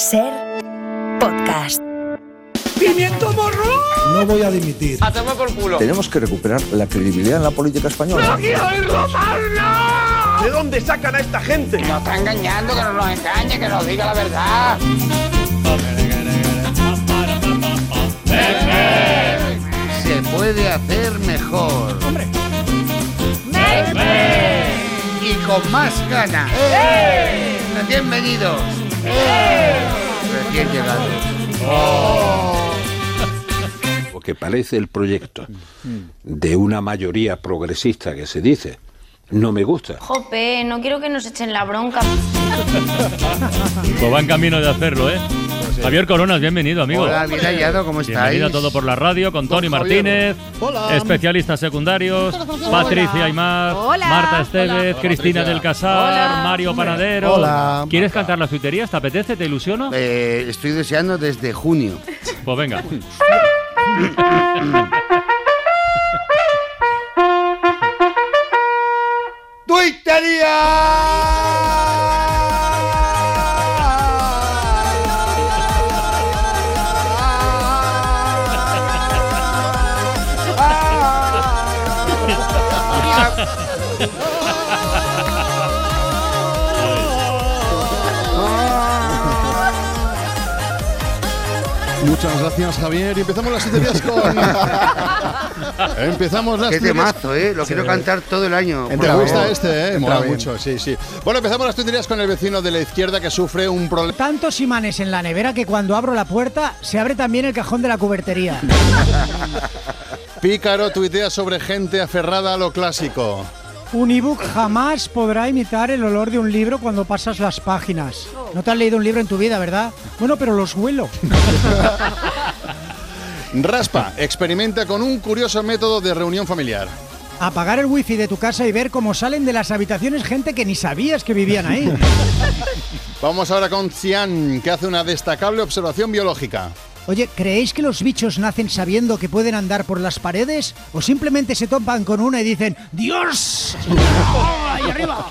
Ser podcast. ¡Pimiento morro! No voy a dimitir. ¡A tomar por culo! Tenemos que recuperar la credibilidad en la política española. ¿De dónde sacan a esta gente? Nos está engañando, que no nos engañe, que nos diga la verdad. Se puede hacer mejor. ¡Hombre! Y con más ganas. Bienvenidos. Recién llegados. Lo que parece el proyecto de una mayoría progresista que se dice, no me gusta. Jope, no quiero que nos echen la bronca. Pues va en camino de hacerlo, ¿eh? Javier Coronas, bienvenido, amigo. Hola, bien hallado, ¿cómo estáis? Bienvenido a Todo por la Radio con Tony Martínez, Hola. especialistas secundarios, Patricia Aymar, Hola. Marta Estevez, Cristina del Casar, Hola. Mario Panadero. Hola. ¿Quieres cantar las tuiterías? ¿Te apetece? ¿Te ilusiona? Eh, estoy deseando desde junio. Pues venga. Muchas gracias, Javier. Y empezamos las tuterías con. empezamos las Qué temazo, ¿eh? Lo quiero cantar todo el año. ¿Te gusta este, eh? Mola mucho, sí, sí. Bueno, empezamos las tuterías con el vecino de la izquierda que sufre un problema. Tantos imanes en la nevera que cuando abro la puerta se abre también el cajón de la cubertería. Pícaro tuitea sobre gente aferrada a lo clásico. Un ebook jamás podrá imitar el olor de un libro cuando pasas las páginas. No te has leído un libro en tu vida, ¿verdad? Bueno, pero los huelo. Raspa experimenta con un curioso método de reunión familiar. Apagar el wifi de tu casa y ver cómo salen de las habitaciones gente que ni sabías que vivían ahí. Vamos ahora con Cian, que hace una destacable observación biológica. Oye, ¿creéis que los bichos nacen sabiendo que pueden andar por las paredes? ¿O simplemente se topan con una y dicen ¡Dios! ¡Ahí arriba!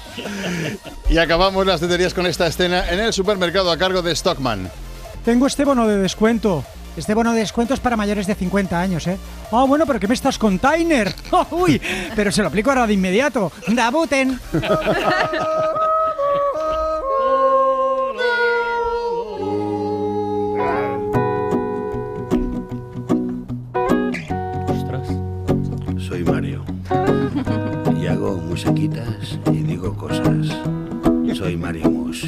Y acabamos las tuterías con esta escena en el supermercado a cargo de Stockman. Tengo este bono de descuento. Este bono de descuento es para mayores de 50 años, ¿eh? Ah, bueno, pero ¿qué me estás container? Uy, pero se lo aplico ahora de inmediato. ¡Dabuten! hago musiquitas y digo cosas. Soy Mario Mus.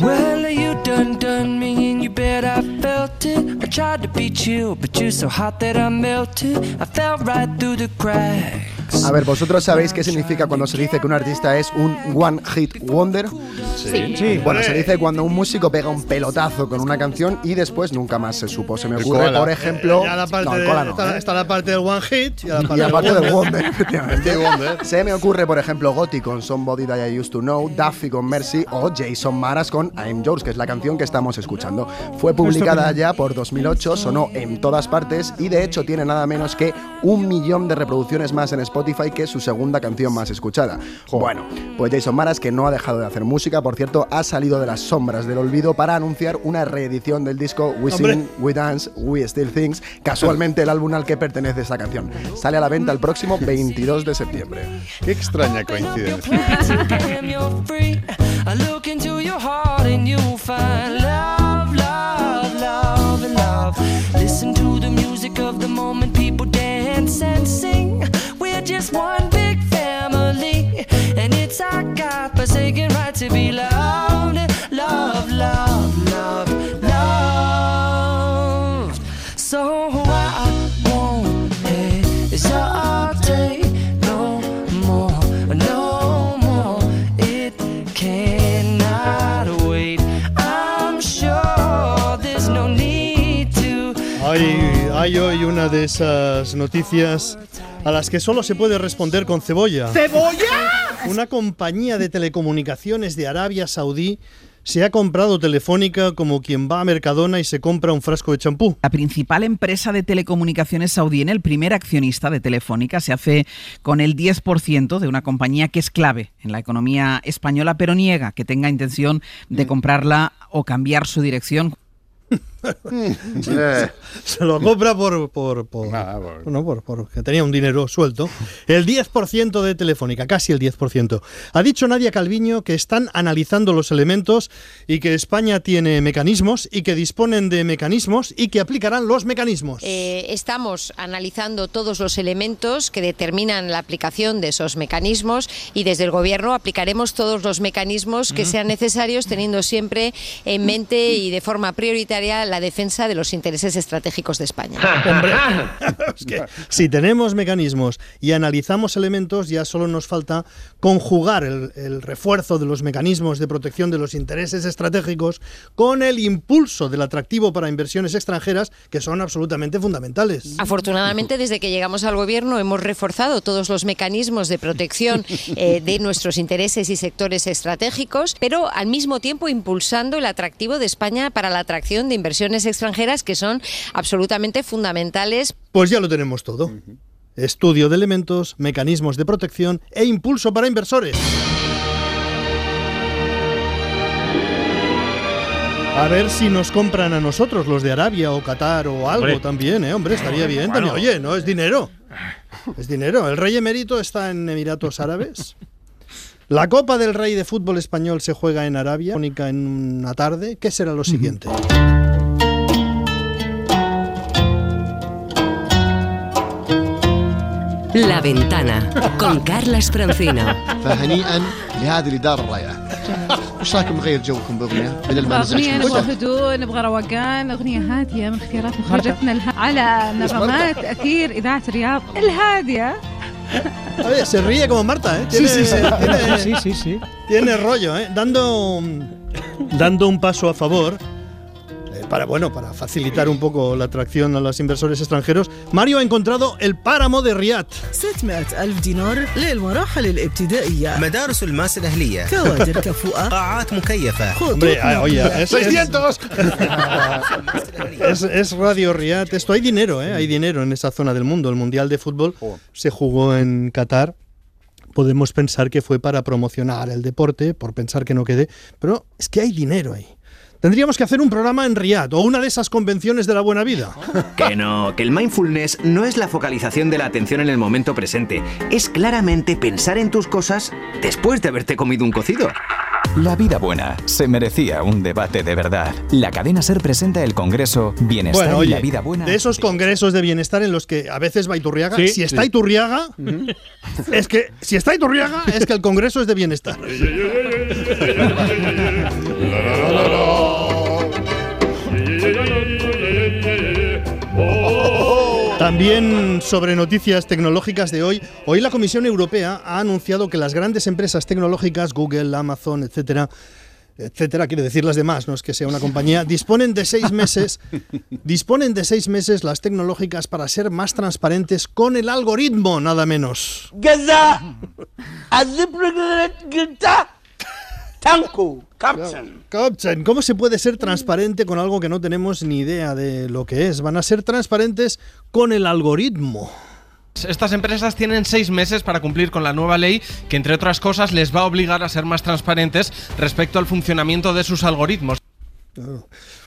Well, you done done me and you bet I felt it. I tried to be chill, but you're so hot that I melted. I fell right through the cracks. A ver, ¿vosotros sabéis qué significa cuando se dice que un artista es un one hit wonder? Sí. sí. Bueno, se dice cuando un músico pega un pelotazo con una canción y después nunca más se supo. Se me ocurre, por ejemplo. Ya la parte no, el de- koala no, está, ¿eh? está la parte del one hit y la parte, Y aparte del del wonder. Wonder, efectivamente. Wonder. Se me ocurre, por ejemplo, Gotti con Somebody That I Used to Know, Duffy con Mercy o Jason Maras con I'm Yours, que es la canción que estamos escuchando. Fue publicada ya por 2008, sonó en todas partes y de hecho tiene nada menos que un millón de reproducciones más en Spotify que su segunda canción más escuchada. Bueno, pues Jason Maras, que no ha dejado de hacer música, por cierto, ha salido de las sombras del olvido para anunciar una reedición del disco We Hombre. Sing, We Dance, We Still Things, casualmente el álbum al que pertenece esta canción. Sale a la venta el próximo 22 de septiembre. Qué extraña coincidencia. Damn, you're free. I look into your heart and you'll find love, love, love, and love. Listen to the music of God-forsaken right to be loved, love, love, love, loved. So I won't hesitate no more, no more. It cannot wait. I'm sure there's no need to. Hay, hay hoy una de esas noticias a las que solo se puede responder con cebolla. ¿Cebolla? Una compañía de telecomunicaciones de Arabia Saudí se ha comprado Telefónica como quien va a Mercadona y se compra un frasco de champú. La principal empresa de telecomunicaciones saudí, el primer accionista de Telefónica, se hace con el 10% de una compañía que es clave en la economía española, pero niega que tenga intención de comprarla o cambiar su dirección. Se lo compra por, por, por, bueno, por- porque tenía un dinero suelto. El 10% de Telefónica, casi el 10%. Ha dicho Nadia Calviño que están analizando los elementos y que España tiene mecanismos y que disponen de mecanismos y que aplicarán los mecanismos. Eh, estamos analizando todos los elementos que determinan la aplicación de esos mecanismos y desde el Gobierno aplicaremos todos los mecanismos que sean necesarios, teniendo siempre en mente y de forma prioritaria la defensa de los intereses estratégicos de España. Hombre, es que si tenemos mecanismos y analizamos elementos, ya solo nos falta conjugar el, el refuerzo de los mecanismos de protección de los intereses estratégicos con el impulso del atractivo para inversiones extranjeras, que son absolutamente fundamentales. Afortunadamente, desde que llegamos al Gobierno hemos reforzado todos los mecanismos de protección eh, de nuestros intereses y sectores estratégicos, pero al mismo tiempo impulsando el atractivo de España para la atracción de inversiones extranjeras que son absolutamente fundamentales Pues ya lo tenemos todo. Estudio de elementos, mecanismos de protección e impulso para inversores. A ver si nos compran a nosotros, los de Arabia o Qatar o algo Hombre. también, ¿eh? Hombre, estaría bien. También. Oye, no es dinero. Es dinero. El rey emérito está en Emiratos Árabes. La Copa del Rey de fútbol español se juega en Arabia, única en una tarde. ¿Qué será lo siguiente? La Ventana con Carlas Francino. فهنيئا لهذه الاداره الرائعه. وش رايكم نغير جوكم باغنيه بدل ما أغنية نزعجكم؟ نبغى هدوء نبغى روقان أغنية هادية من اختيارات مخرجتنا الها... على نغمات أثير إذاعة الرياض الهادية Oye, se ríe como Marta, ¿eh? Sí, sí, sí. tiene- Sí, sí, sí. Tiene rollo, ¿eh? Dando, dando un paso a favor. eh, Para, bueno, para facilitar un poco la atracción a los inversores extranjeros, Mario ha encontrado el páramo de Riyadh. 600 ألف دينار للمراحل الابتدائية مدارس الماس الأهلية كوادر كفؤة قاعات مكيفة Hombre, ah, oye, es, es- es, es Radio Riyadh. Esto hay dinero, ¿eh? Hay dinero en esa zona del mundo. El Mundial de Fútbol se jugó en Qatar. Podemos pensar que fue para promocionar el deporte, por pensar que no quede, pero es que hay dinero ahí. Tendríamos que hacer un programa en Riyadh o una de esas convenciones de la buena vida. Que no, que el mindfulness no es la focalización de la atención en el momento presente, es claramente pensar en tus cosas después de haberte comido un cocido. La vida buena se merecía un debate de verdad. La cadena Ser presenta el Congreso Bienestar Bueno, y la vida buena. de esos congresos de bienestar en los que a veces va Iturriaga, Sí, si está sí. Iturriaga, es que si está Iturriaga es que el congreso es de bienestar. También sobre noticias tecnológicas de hoy, hoy la Comisión Europea ha anunciado que las grandes empresas tecnológicas, Google, Amazon, etcétera, etcétera, quiere decir las demás, no es que sea una compañía, disponen de seis meses, disponen de seis meses las tecnológicas para ser más transparentes con el algoritmo, nada menos. Tanku, Captain. Captain, ¿cómo se puede ser transparente con algo que no tenemos ni idea de lo que es? Van a ser transparentes con el algoritmo. Estas empresas tienen seis meses para cumplir con la nueva ley que, entre otras cosas, les va a obligar a ser más transparentes respecto al funcionamiento de sus algoritmos.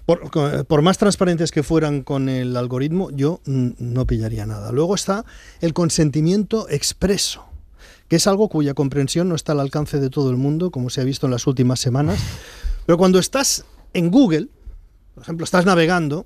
Por, más transparentes que fueran con el algoritmo, yo mm, no pillaría nada. Luego está el consentimiento expreso que es algo cuya comprensión no está al alcance de todo el mundo, como se ha visto en las últimas semanas. Pero cuando estás en Google, por ejemplo, estás navegando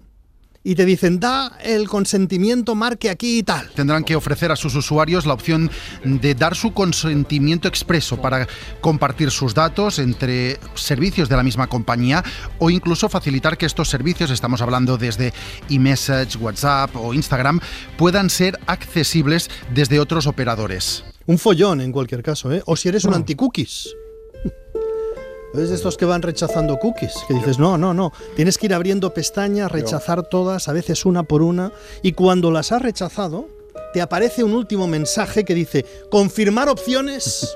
y te dicen, da el consentimiento, marque aquí y tal. Tendrán que ofrecer a sus usuarios la opción de dar su consentimiento expreso para compartir sus datos entre servicios de la misma compañía o incluso facilitar que estos servicios, estamos hablando desde eMessage, WhatsApp o Instagram, puedan ser accesibles desde otros operadores. Un follón en cualquier caso, ¿eh? O si eres un anti-cookies. Es de estos que van rechazando cookies, que dices, no, no, no, tienes que ir abriendo pestañas, rechazar todas, a veces una por una, y cuando las has rechazado, te aparece un último mensaje que dice, confirmar opciones,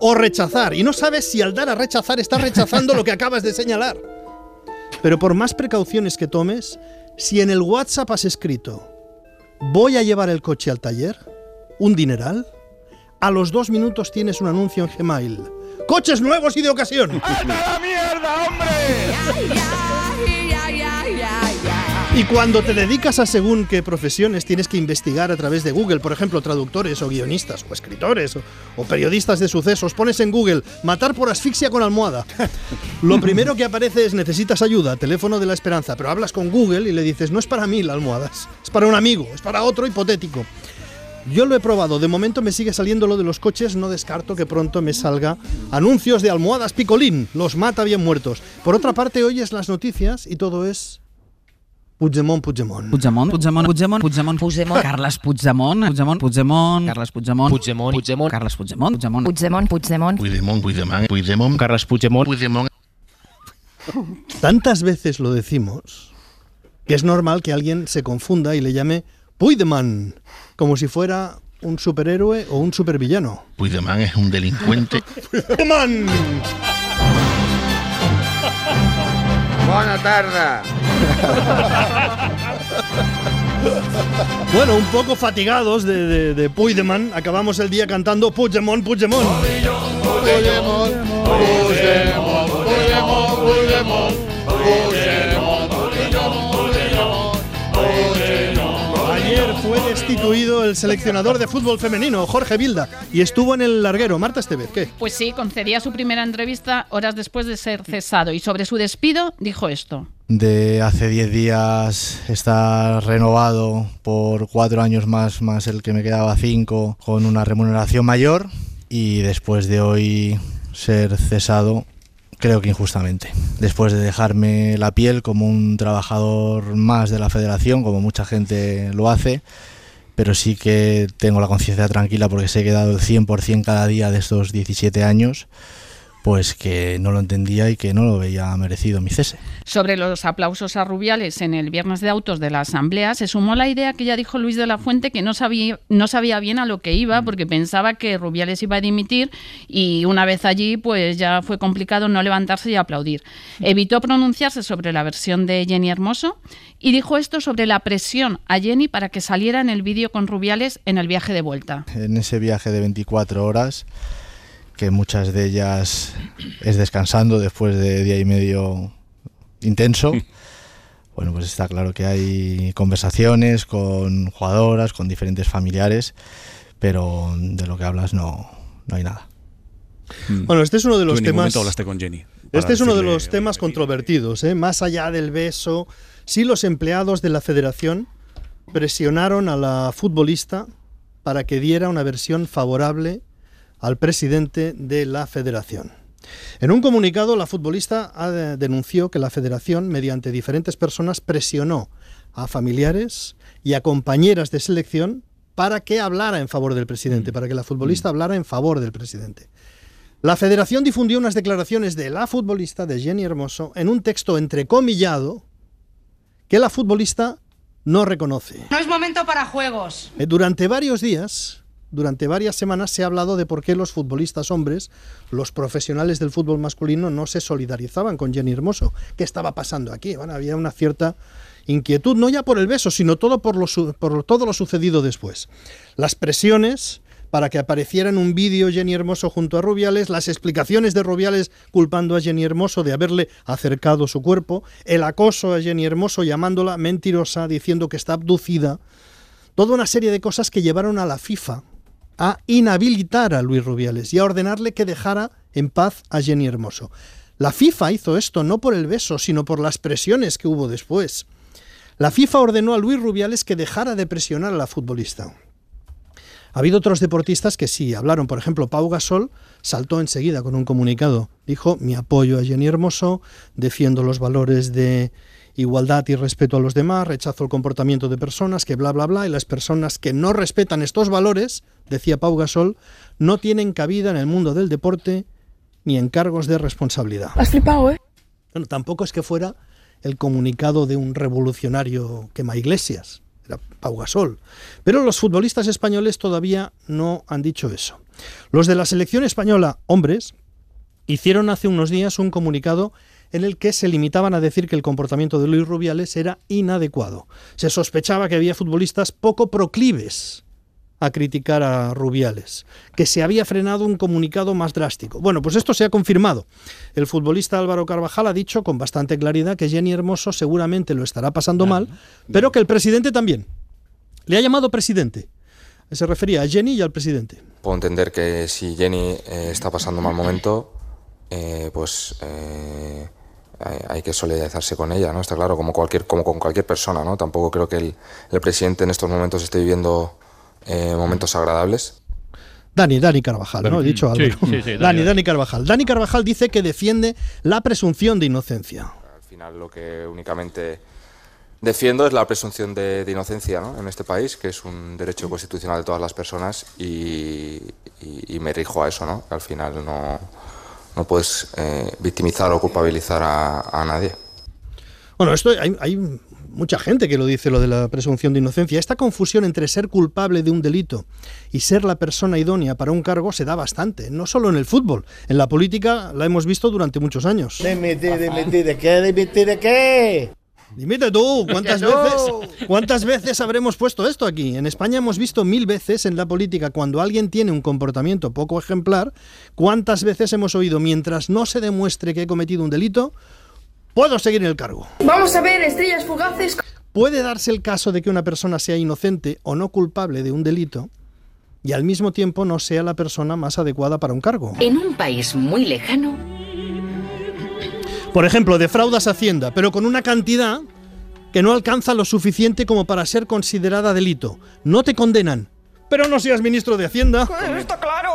o rechazar. Y no sabes si al dar a rechazar estás rechazando lo que acabas de señalar. Pero por más precauciones que tomes, si en el WhatsApp has escrito voy a llevar el coche al taller, un dineral, a los dos minutos tienes un anuncio en Gmail. ¡Coches nuevos y de ocasión! la mierda, hombre! Y cuando te dedicas a según qué profesiones tienes que investigar a través de Google, por ejemplo, traductores o guionistas o escritores o, o periodistas de sucesos, pones en Google matar por asfixia con almohada. Lo primero que aparece es necesitas ayuda, teléfono de la esperanza, pero hablas con Google y le dices no es para mí la almohada, es para un amigo, es para otro hipotético. Yo lo he probado, de momento me sigue saliendo lo de los coches, no descarto que pronto me salga anuncios de almohadas picolín, los mata bien muertos. Por otra parte, oyes las noticias y todo es Puigdemont, Puigdemont. Puigdemont, Puigdemont, Puigdemont, Puigdemont, Puigdemont, Carles Puigdemont, Puigdemont, Puigdemont, Carles Puigdemont, Puigdemont, Puigdemont, Carles Puigdemont, Puigdemont, Puigdemont, Puigdemont. Puigdemont, Puigdemont, Puigdemont, Carles Puigdemont, Puigdemont. Tantas veces lo decimos que es normal que alguien se confunda y le llame Puigdemont, como si fuera un superhéroe o un supervillano. Puigdemont es un delincuente. ¡Puigdemont! Buena tarde. Bueno, un poco fatigados de, de, de Puigdemont, acabamos el día cantando Puigdemont, Puigdemont. Puigdemont, Puigdemont, Puigdemont, Puigdemont, Puigdemont, Puigdemont, fue destituido el seleccionador de fútbol femenino, Jorge Vilda, y estuvo en el larguero. Marta Estevez, ¿qué? Pues sí, concedía su primera entrevista horas después de ser cesado y sobre su despido dijo esto. de hace 10 días está renovado por cuatro años más, más el que me quedaba cinco, con una remuneración mayor y después de hoy ser cesado, creo que injustamente. Después de dejarme la piel como un trabajador más de la federación, como mucha gente lo hace, pero sí que tengo la conciencia tranquila porque que he dado el 100% cada día de estos 17 años, pues que no lo entendía y que no lo veía merecido mi cese. Sobre los aplausos a Rubiales en el viernes de autos de la Asamblea, se sumó la idea que ya dijo Luis de la Fuente que no sabía, no sabía bien a lo que iba porque pensaba que Rubiales iba a dimitir y una vez allí pues ya fue complicado no levantarse y aplaudir. Evitó pronunciarse sobre la versión de Jenny Hermoso y dijo esto sobre la presión a Jenny para que saliera en el vídeo con Rubiales en el viaje de vuelta. En ese viaje de 24 horas, que muchas de ellas es descansando después de día y medio intenso. Bueno, pues está claro que hay conversaciones con jugadoras, con diferentes familiares, pero de lo que hablas no, no hay nada. Bueno, este es uno de los Tú en temas. momento hablaste con Jenny. Este es uno de los temas controvertidos, ¿eh? más allá del beso. Sí, los empleados de la federación presionaron a la futbolista para que diera una versión favorable al presidente de la federación. En un comunicado, la futbolista denunció que la federación, mediante diferentes personas, presionó a familiares y a compañeras de selección para que hablara en favor del presidente, para que la futbolista hablara en favor del presidente. La federación difundió unas declaraciones de la futbolista, de Jenny Hermoso, en un texto entrecomillado que la futbolista no reconoce. No es momento para juegos. Eh, Durante varios días, durante varias semanas se ha hablado de por qué los futbolistas hombres, los profesionales del fútbol masculino, no se solidarizaban con Jenny Hermoso. ¿Qué estaba pasando aquí? Había una cierta inquietud, no ya por el beso, sino todo por, lo por todo lo sucedido después. Las presiones para que apareciera en un vídeo Jenny Hermoso junto a Rubiales, las explicaciones de Rubiales culpando a Jenny Hermoso de haberle acercado su cuerpo, el acoso a Jenny Hermoso llamándola mentirosa, diciendo que está abducida, toda una serie de cosas que llevaron a la FIFA a inhabilitar a Luis Rubiales y a ordenarle que dejara en paz a Jenny Hermoso. La FIFA hizo esto no por el beso, sino por las presiones que hubo después. La FIFA ordenó a Luis Rubiales que dejara de presionar a la futbolista. Ha habido otros deportistas que sí hablaron. Por ejemplo, Pau Gasol saltó enseguida con un comunicado. Dijo, mi apoyo a Jenny Hermoso, defiendo los valores de igualdad y respeto a los demás, rechazo el comportamiento de personas que bla, bla, bla, y las personas que no respetan estos valores, decía Pau Gasol, no tienen cabida en el mundo del deporte ni en cargos de responsabilidad. Has flipado, ¿eh? Bueno, tampoco es que fuera el comunicado de un revolucionario quema iglesias, era Pau Gasol. Pero los futbolistas españoles todavía no han dicho eso. Los de la selección española, hombres, hicieron hace unos días un comunicado en el que se limitaban a decir que el comportamiento de Luis Rubiales era inadecuado. Se sospechaba que había futbolistas poco proclives a criticar a Rubiales, que se había frenado un comunicado más drástico. Bueno, pues esto se ha confirmado. El futbolista Álvaro Carvajal ha dicho con bastante claridad que Jenny Hermoso seguramente lo estará pasando mal, pero que el presidente también. Le ha llamado presidente. Se refería a Jenny y al presidente. Puedo entender que si Jenny eh, está pasando mal momento, eh, pues eh, hay, hay que solidarizarse con ella, ¿no? Está claro, como, cualquier, como con cualquier persona, ¿no? Tampoco creo que el, el presidente en estos momentos esté viviendo eh, momentos agradables. Dani, Dani Carvajal, ¿no? He dicho Sí, Álvaro. sí, sí, Dani, Dani, Carvajal. Dani Carvajal dice que defiende la presunción de inocencia. Al final lo que únicamente defiendo es la presunción de, de inocencia ¿no? en este país, que es un derecho constitucional de todas las personas y, y- y me rijo a eso, ¿no? Al final no, no puedes eh, victimizar o culpabilizar a, a nadie. Bueno, esto hay, hay mucha gente que lo dice, lo de la presunción de inocencia. Esta confusión entre ser culpable de un delito y ser la persona idónea para un cargo se da bastante, no solo en el fútbol, en la política la hemos visto durante muchos años. Dimitir, dimitir, ¿de qué? ¿Dimitir de qué? Dimite tú, ¿cuántas veces, ¿cuántas veces habremos puesto esto aquí? En España hemos visto mil veces en la política cuando alguien tiene un comportamiento poco ejemplar, ¿cuántas veces hemos oído mientras no se demuestre que he cometido un delito, puedo seguir en el cargo? Vamos a ver estrellas fugaces. Puede darse el caso de que una persona sea inocente o no culpable de un delito y al mismo tiempo no sea la persona más adecuada para un cargo. En un país muy lejano, Por ejemplo, defraudas Hacienda, pero con una cantidad que no alcanza lo suficiente como para ser considerada delito. No te condenan, pero no seas ministro de Hacienda. Está claro.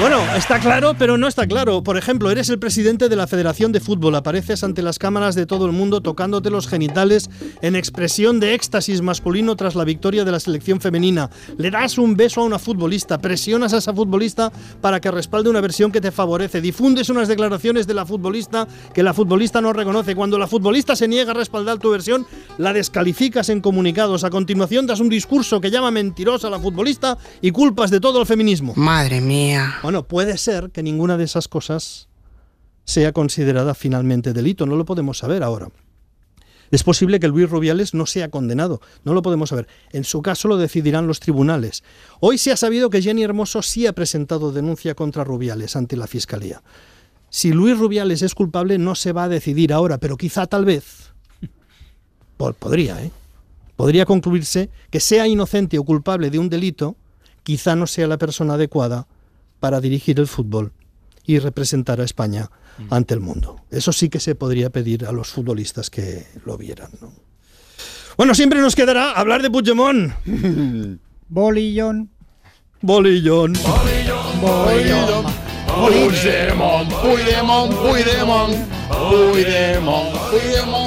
Bueno, está claro, pero no está claro. Por ejemplo, eres el presidente de la Federación de Fútbol, apareces ante las cámaras de todo el mundo tocándote los genitales en expresión de éxtasis masculino tras la victoria de la selección femenina. Le das un beso a una futbolista, presionas a esa futbolista para que respalde una versión que te favorece, difundes unas declaraciones de la futbolista que la futbolista no reconoce. Cuando la futbolista se niega a respaldar tu versión, la descalificas en comunicados. A continuación das un discurso que llama mentirosa a la futbolista y culpas de todo el feminismo. Madre mía. Puede ser que ninguna de esas cosas sea considerada finalmente delito, no lo podemos saber ahora. Es posible que Luis Rubiales no sea condenado, no lo podemos saber. En su caso lo decidirán los tribunales. Hoy se ha sabido que Jenny Hermoso sí ha presentado denuncia contra Rubiales ante la Fiscalía. Si Luis Rubiales es culpable no se va a decidir ahora, pero quizá tal vez po- podría, ¿eh? Podría concluirse que sea inocente o culpable de un delito, quizá no sea la persona adecuada para dirigir el fútbol y representar a España ante el mundo. Eso sí que se podría pedir a los futbolistas que lo vieran. ¿no? Bueno, siempre nos quedará hablar de Puigdemont. Bolillón. Bolillón. Puigdemont, Puigdemont, Puigdemont, Puigdemont, Puigdemont.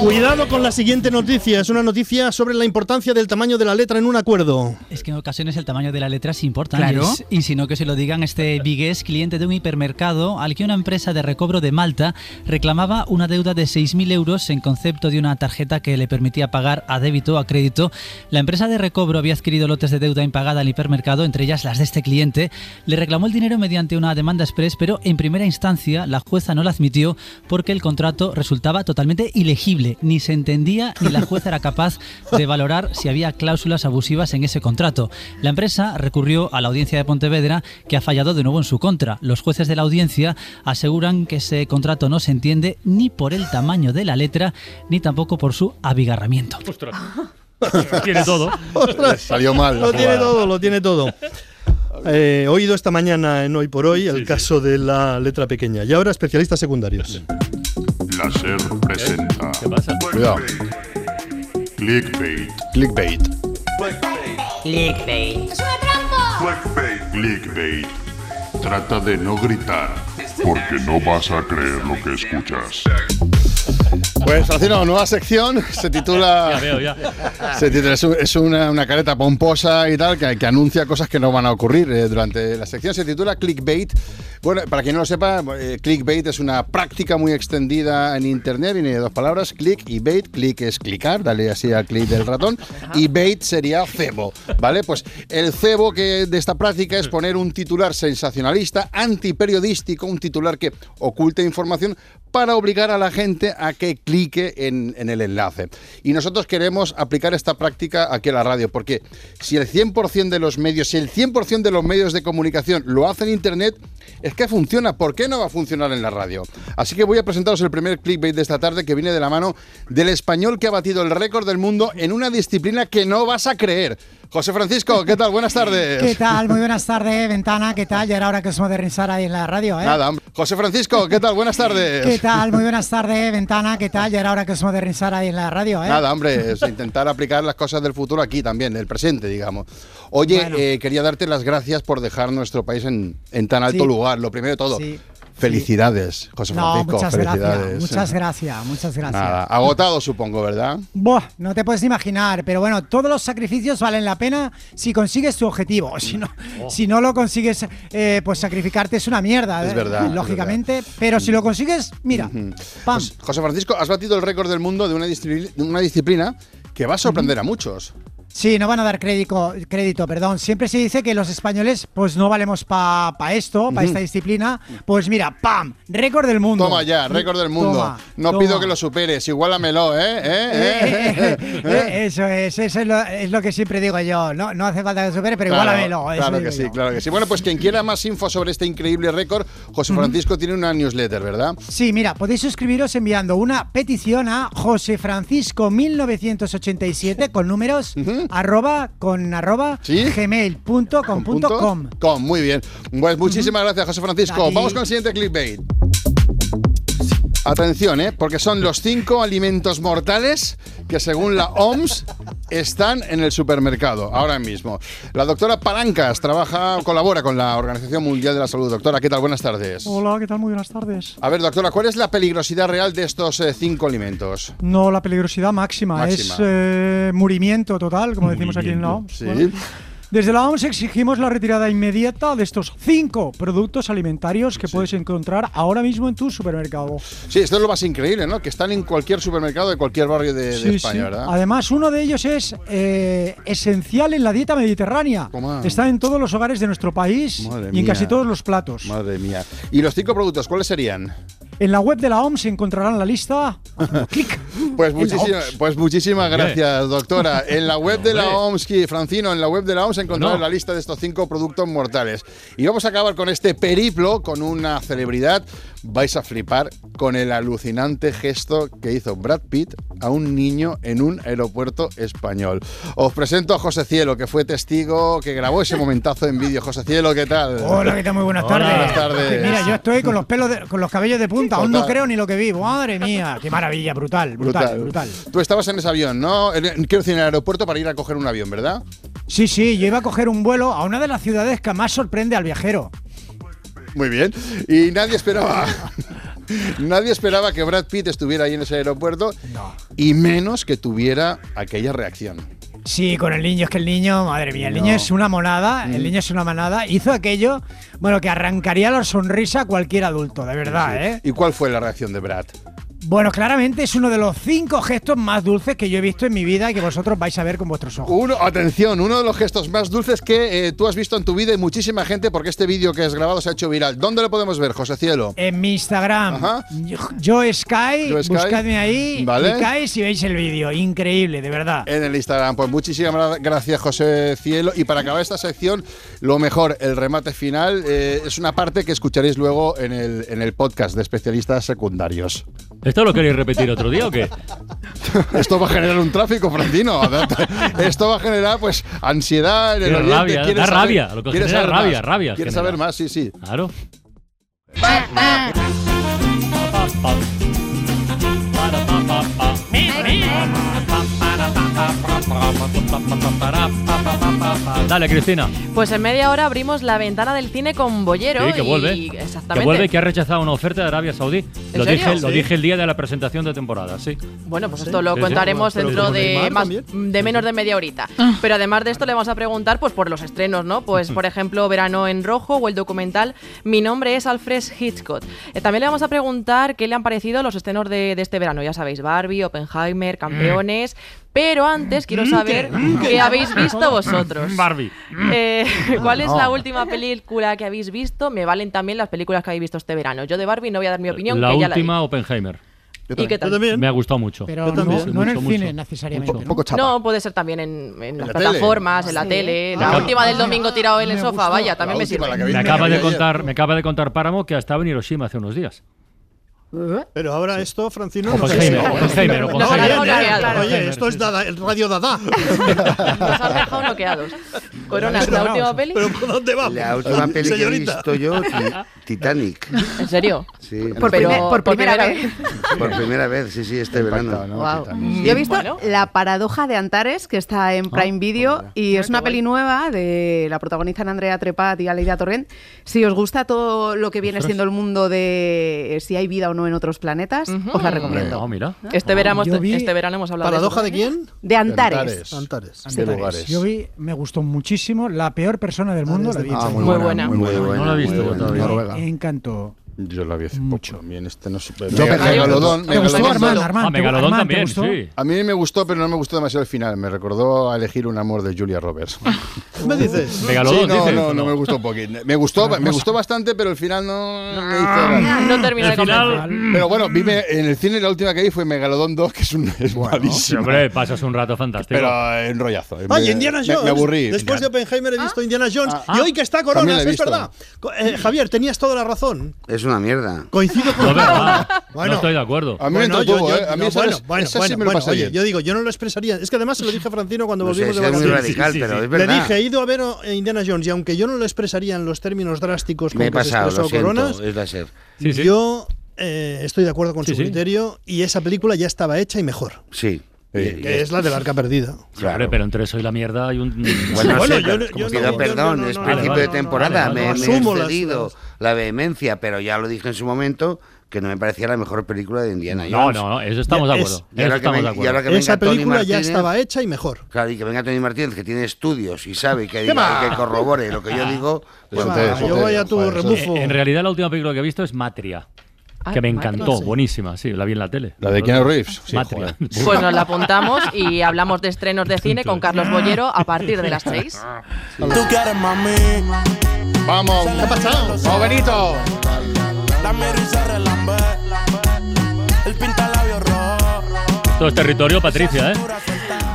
Cuidado con la siguiente noticia. Es una noticia sobre la importancia del tamaño de la letra en un acuerdo. Es que en ocasiones el tamaño de la letra es importante. Claro. Y si no que se lo digan este Vigués, cliente de un hipermercado, al que una empresa de recobro de Malta reclamaba una deuda de 6.000 euros en concepto de una tarjeta que le permitía pagar a débito o a crédito. La empresa de recobro había adquirido lotes de deuda impagada al hipermercado, entre ellas las de este cliente. Le reclamó el dinero mediante una demanda express, pero en primera instancia la jueza no la admitió porque el contrato resultaba totalmente ilegible. Ni se entendía ni la jueza era capaz de valorar si había cláusulas abusivas en ese contrato. La empresa recurrió a la audiencia de Pontevedra que ha fallado de nuevo en su contra. Los jueces de la audiencia aseguran que ese contrato no se entiende ni por el tamaño de la letra ni tampoco por su abigarramiento. Tiene todo. Ostras, Salió mal Lo tiene todo, lo tiene todo. Eh, He oído esta mañana en Hoy por Hoy el caso de la letra pequeña. Y ahora especialistas secundarios. La SER presenta. ¿Qué pasa? Cuidado. Clickbait. Clickbait. clickbait. Clickbait. Trata de no gritar, porque no vas a creer lo que escuchas. Pues Francino, nueva sección, se titula... Ya veo, ya. Se titula, es, es una, una careta pomposa y tal, que, que anuncia cosas que no van a ocurrir eh, durante la sección. Se titula Clickbait. Bueno, para quien no lo sepa, eh, clickbait es una práctica muy extendida en Internet, viene de dos palabras, click y bait. Click es clicar, dale así al clic del ratón, y bait sería cebo, ¿vale? Pues el cebo que de esta práctica es poner un titular sensacionalista, antiperiodístico, un titular que oculte información para obligar a la gente a que clique en, en el enlace. Y nosotros queremos aplicar esta práctica aquí en la radio, porque si el 100% de los medios, si el 100% de los medios de comunicación lo hacen en Internet, es que funciona. ¿Por qué no va a funcionar en la radio? Así que voy a presentaros el primer clickbait de esta tarde que viene de la mano del español que ha batido el récord del mundo en una disciplina que no vas a creer. José Francisco, ¿qué tal? Buenas tardes. ¿Qué tal? Muy buenas tardes, Ventana. ¿Qué tal? Ya era hora que os modernizar ahí en la radio, ¿eh? Nada, hombre. José Francisco, ¿qué tal? Buenas tardes. ¿Qué tal? Muy buenas tardes, Ventana. ¿Qué tal? Ya era hora que os modernizar ahí en la radio, ¿eh? Nada, hombre, es intentar aplicar las cosas del futuro aquí también, del presente, digamos. Oye, Bueno. eh, quería darte las gracias por dejar nuestro país en, en tan alto Sí. lugar. Lo primero de todo, Sí. Felicidades, José No, Francisco. muchas felicidades. gracias. Muchas gracias, muchas gracias. Nada, agotado supongo, ¿verdad? Buah, no te puedes imaginar, pero bueno, todos los sacrificios valen la pena si consigues tu objetivo. Si no, si no lo consigues, eh, pues sacrificarte es una mierda, Es eh, verdad, es lógicamente. Pero si lo consigues, mira, pam. Pues, José Francisco, has batido el récord del mundo de una, discipli- de una disciplina que va a sorprender a muchos. Sí, no van a dar crédito, crédito, perdón. Siempre se dice que los españoles, pues no valemos para esto, para esta disciplina. Pues mira, pam, récord del mundo. Toma ya, récord del mundo. Toma, no toma. pido que lo superes, igualamelo, ¿eh? ¿Eh? ¿Eh? Eh, Eso es, eso es lo, es lo que siempre digo yo. No, no hace falta que supere, pero Claro, igualamelo. Claro que sí, yo. claro que sí. Bueno, pues quien quiera más info sobre este increíble récord, José Francisco tiene una newsletter, ¿verdad? Sí, mira, podéis suscribiros enviando una petición a José Francisco 1987 con números arroba con arroba gmail.com.com. Punto com, muy bien. Pues muchísimas gracias, José Francisco. Vamos con el siguiente clickbait. Atención, ¿eh? porque son los cinco alimentos mortales que según la OMS están en el supermercado ahora mismo. La doctora Palancas trabaja, colabora con la Organización Mundial de la Salud. Doctora, ¿qué tal? Buenas tardes. Hola, ¿qué tal? Muy buenas tardes. A ver, doctora, ¿cuál es la peligrosidad real de estos eh, cinco alimentos? No, la peligrosidad máxima, Máxima. es eh, murimiento total, como decimos aquí en la OMS. Sí. Bueno, Desde la OMS exigimos la retirada inmediata de estos cinco productos alimentarios que puedes encontrar ahora mismo en tu supermercado. Sí, esto es lo más increíble, ¿no? Que están en cualquier supermercado de cualquier barrio de, de Sí, sí. España, ¿verdad? Además, uno de ellos es eh, esencial en la dieta mediterránea. Toma. Está en todos los hogares de nuestro país Madre y en mía. casi todos los platos. Madre mía. ¿Y los cinco productos cuáles serían? En la web de la OMS encontrarán la lista. Pues, muchísima- OMS. pues muchísimas gracias, doctora. En la web de la. OMS, Francino, en la web de la OMS encontrarán No. la lista de estos cinco productos mortales. Y vamos a acabar con este periplo con una celebridad. Vais a flipar con el alucinante gesto que hizo Brad Pitt a un niño en un aeropuerto español. Os presento a José Cielo, que fue testigo, que grabó ese momentazo en vídeo. José Cielo, ¿qué tal? Hola, ¿qué tal? Muy buenas Hola. tardes. Buenas tardes. Mira, yo estoy con los pelos, de- con los cabellos de punta. Aún no creo ni lo que vi. Madre mía, qué maravilla, brutal, brutal, brutal. Tú estabas en ese avión, ¿no? Quiero decir, en el aeropuerto para ir a coger un avión, ¿verdad? Sí, sí, yo iba a coger un vuelo a una de las ciudades que más sorprende al viajero. Muy bien. Y nadie esperaba. nadie esperaba que Brad Pitt estuviera ahí en ese aeropuerto. Y menos que tuviera aquella reacción. Sí, con el niño, es que el niño, madre mía, el No. niño es una monada, el Mm. niño es una manada. Hizo aquello, bueno, que arrancaría la sonrisa a cualquier adulto, de verdad, Sí. ¿eh? ¿Y cuál fue la reacción de Brad? Bueno, claramente es uno de los cinco gestos más dulces que yo he visto en mi vida y que vosotros vais a ver con vuestros ojos. Uno, atención, uno de los gestos más dulces que eh, tú has visto en tu vida y muchísima gente porque este vídeo que has grabado se ha hecho viral. ¿Dónde lo podemos ver, José Cielo? En mi Instagram, yo Sky, Yo Sky. buscadme ahí, Vale. clicáis y veis el vídeo. Increíble, de verdad. En el Instagram. Pues muchísimas gra- gracias, José Cielo. Y para acabar esta sección, lo mejor, el remate final, eh, es una parte que escucharéis luego en el, en el podcast de especialistas secundarios. ¿Esto lo queréis repetir otro día o qué? Esto va a generar un tráfico, Francino. Esto va a generar, pues, ansiedad en el rabia, da saber- rabia, lo que quiere genera saber rabia, más. rabia Quiere genera. saber más, sí, sí. Claro. Dale, Cristina. Pues en media hora abrimos la ventana del cine con Bollero. Sí, que vuelve. y- Que exactamente. vuelve, que ha rechazado una oferta de Arabia Saudí. ¿En Lo serio? dije, lo dije el día de la presentación de temporada, sí. Bueno, pues esto lo Sí, contaremos dentro de, más, de menos de media horita. Pero además de esto le vamos a preguntar pues por los estrenos, ¿no? Pues por ejemplo, Verano en Rojo o el documental Mi nombre es Alfred Hitchcock. Eh, también le vamos a preguntar qué le han parecido los estrenos de, de este verano. Ya sabéis, Barbie, Oppenheimer, Campeones. Pero antes quiero saber qué habéis visto vosotros. Barbie. Eh, ¿Cuál es la última película que habéis visto? Me valen también las películas que habéis visto este verano. Yo de Barbie no voy a dar mi opinión, La que ya la última, Oppenheimer. ¿Y qué tal? Me ha gustado mucho. Pero no, no en el cine necesariamente. ¿no? No, puede ser también en, en las la tele? plataformas, en la Sí. tele. Ah, La claro. última del domingo tirado en el sofá, gustó. vaya, también La me sirve. la que Me acaba de contar, me acaba de contar Páramo que ha estado en Hiroshima hace unos días. Pero ahora esto, Francino, no sé. Oye, esto es dada, el radio Dada. Nos han dejado noqueados. Coronas, la última peli. ¿Pero por dónde vamos? La última peli que he visto yo, Ti- Titanic. ¿En serio? Sí. Por, Pero primer- por por primera vez. Por primera vez, sí, sí, este verano. Wow. Yo he visto La paradoja de Antares, que está en Prime Video, y es una peli nueva, de la protagonizan Andrea Trepat y Aleida Torrent. Si os gusta todo lo que viene siendo el mundo de eh, si hay vida o no en otros planetas, os la recomiendo. No, mira. Este verano, Yo vi- este verano hemos hablado ¿Paradoja de de quién? De Antares. Antares. Antares. lugares. Yo vi, me gustó muchísimo, La peor persona del mundo. La vi. Ah, Muy buena. Muy buena. No la he visto. Noruega. Me encantó. Yo la vi hace poco. También este no sé. Megalodón. ¿Te gustó. Armand? Armand, Ah, ¿te- Megalodón Armand, ¿te también, sí. A mí me gustó, pero no me gustó demasiado el final. Me recordó a elegir un amor de Julia Roberts. ¿Qué me dices? Megalodón, Sí, no, dices, no, ¿o no no? me gustó un poquito. Me gustó, me gustó bastante, pero el final no me hizo. No termina de El final- convencer. Pero bueno, vi me- en el cine la última que vi fue Megalodón 2, que es, un, es Sí, malísimo. hombre, pasas un rato fantástico. Pero en rollazo. Ay, Me- Indiana me- Jones. Me, aburrí. Después de Oppenheimer he visto Indiana Jones. Ah. y hoy que está Coronas, es verdad. Eh, Javier, tenías toda la razón. Es una mierda. Coincido No, con verdad. Bueno. no estoy de acuerdo. A mí me Bueno, entretuvo, yo- yo- ¿eh? A mí no, esa, bueno, esa bueno, sí bueno, me lo bueno, oye, bien. yo digo, yo no lo expresaría. Es que además se lo dije a Francino cuando No sé, volvimos es de muy vacaciones. radical, Sí, sí, pero sí. es Le dije, he ido a ver Indiana Jones y aunque yo no lo expresaría en los términos drásticos con Me he que se pasado, expresó siento, Coronas, es la ser. Sí, sí. yo eh, estoy de acuerdo con Sí, su sí. criterio y esa película ya estaba hecha y mejor. Sí. Sí. Que es la del arca perdida. Sí, hombre, pero entre eso y la mierda hay un. Bueno, Bueno, sé, yo no- yo pido no- yo perdón, no- es no- principio vale, de temporada, vale, me, vale. me he las- la vehemencia, pero ya lo dije en su momento que no me parecía la mejor película de Indiana No, Jones. no, no, eso estamos de acuerdo. Eso estamos me- de acuerdo. que Esa película ya estaba hecha y mejor. Claro, y que venga Tony Martínez, que tiene estudios y sabe que, ¿Qué diga- va? que corrobore lo que yo digo. pues nada. ponte, yo voy a tu joder, eso- rebufo. Eh, en realidad, la última película que he visto es Matria. Ah, Que me encantó, buenísima, sí, la vi en la tele. La de Keanu Reeves. Sí, joder. Pues nos la apuntamos y hablamos de estrenos de cine con Carlos Bollero a partir de las 6. Tú quieres mami. Vamos. ¿Qué ha pasado? Relambe. El rojo. Todo es territorio, Patricia, ¿eh?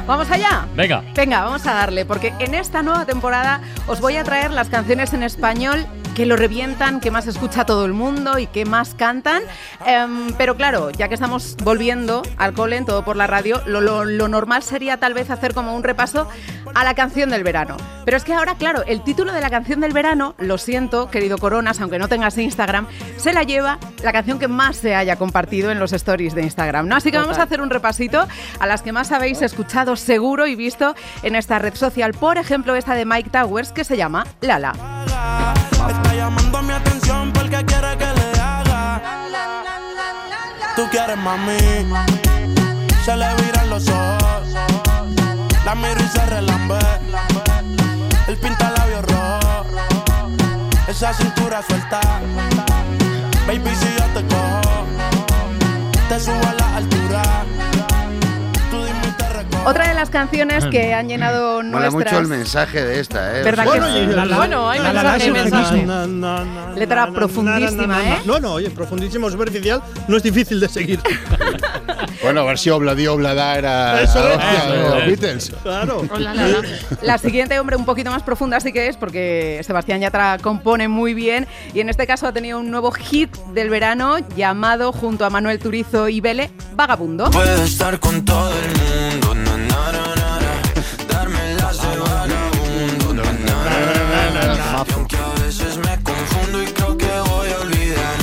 ¿Vamos allá? Venga. Venga, vamos a darle, porque en esta nueva temporada os voy a traer las canciones en español que lo revientan, que más escucha todo el mundo y que más cantan. Em, pero claro, ya que estamos volviendo al cole en todo por la radio, lo, lo- lo normal sería tal vez hacer como un repaso a la canción del verano. Pero es que ahora, claro, el título de la canción del verano, lo siento, querido Coronas, aunque no tengas Instagram, se la lleva la canción que más se haya compartido en los stories de Instagram. ¿no? Así que vamos a hacer un repasito a las que más habéis escuchado seguro y visto en esta red social. Por ejemplo, esta de Mike Towers que se llama Lala. Llamando mi atención porque quiere que le haga. Tú quieres mami. Se le viran los ojos. La miro y se relambe. El pinta labios rojo. Esa cintura suelta. Baby, si yo te cojo, te subo a la altura. Otra de las canciones que han llenado Mola nuestras... mucho el mensaje de esta, ¿eh? ¿Verdad O que sí? la- la- Bueno, hay la- la- mensaje, mensaje. na- na- na- Letra profundísima, ¿eh? No, no, oye, profundísimo, superficial, no es difícil de seguir. Bueno, a ver si Obladi Oblada era Eso es. los es. Beatles. Claro. La siguiente, hombre, un poquito más profunda sí que es, porque Sebastián Yatra compone muy bien y en este caso ha tenido un nuevo hit del verano llamado, junto a Manuel Turizo y Vele, Vagabundo. Puedo estar con todo el mundo, na. Darme las de vagabundo, na, na, na, na, na, na. Y aunque a veces me confundo y creo que voy a olvidar,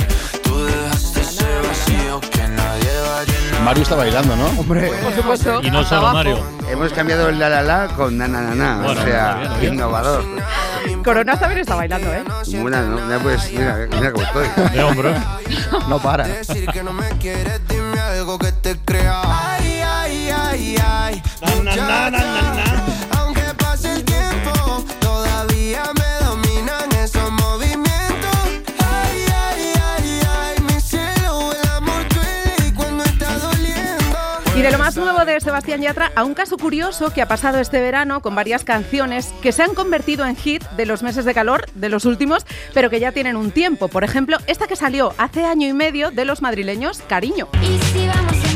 tú dejaste ese vacío que nadie va a llenar. Mario está bailando, ¿no? Hombre, por supuesto. Y no solo. Mario. Hemos cambiado el la la la con na na na na. Bueno, o sea, bien, bien. innovador. Corona también está bailando, ¿eh? Bueno, no, ya pues, mira, mira cómo estoy. De hombro. No para. Decir que no me quieres, dime algo que te crea. Ay, ay, ay, ay. Muchacha, Aunque pase el tiempo, todavía me dominan esos movimientos. Ay, ay, ay, ay. Mi cielo, el amor duele y cuando está doliendo. Y de lo más nuevo de Sebastián Yatra a un caso curioso que ha pasado este verano con varias canciones que se han convertido en hit de los meses de calor, de los últimos, pero que ya tienen un tiempo. Por ejemplo, esta que salió hace año y medio de los madrileños, Cariño. Y si vamos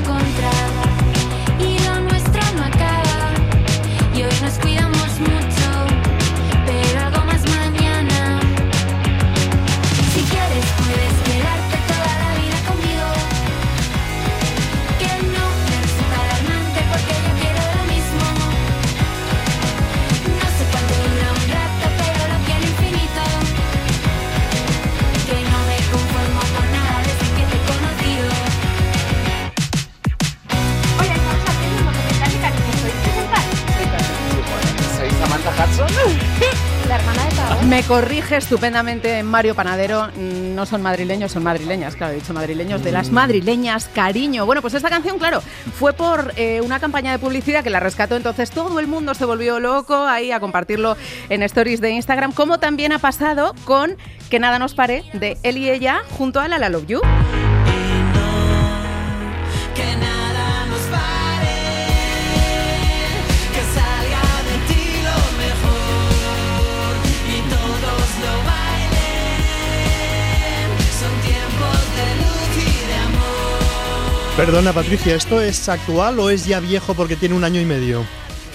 Me corrige estupendamente Mario Panadero. Mm, No son madrileños, son madrileñas. Claro, he dicho madrileños. De las madrileñas, cariño. Bueno, pues esta canción, claro, fue por eh, una campaña de publicidad que la rescató. Entonces todo el mundo se volvió loco ahí a compartirlo en stories de Instagram. Como también ha pasado con Que nada nos pare de él y ella junto a La La Love You. Perdona, Patricia, ¿esto es actual o es ya viejo porque tiene un año y medio?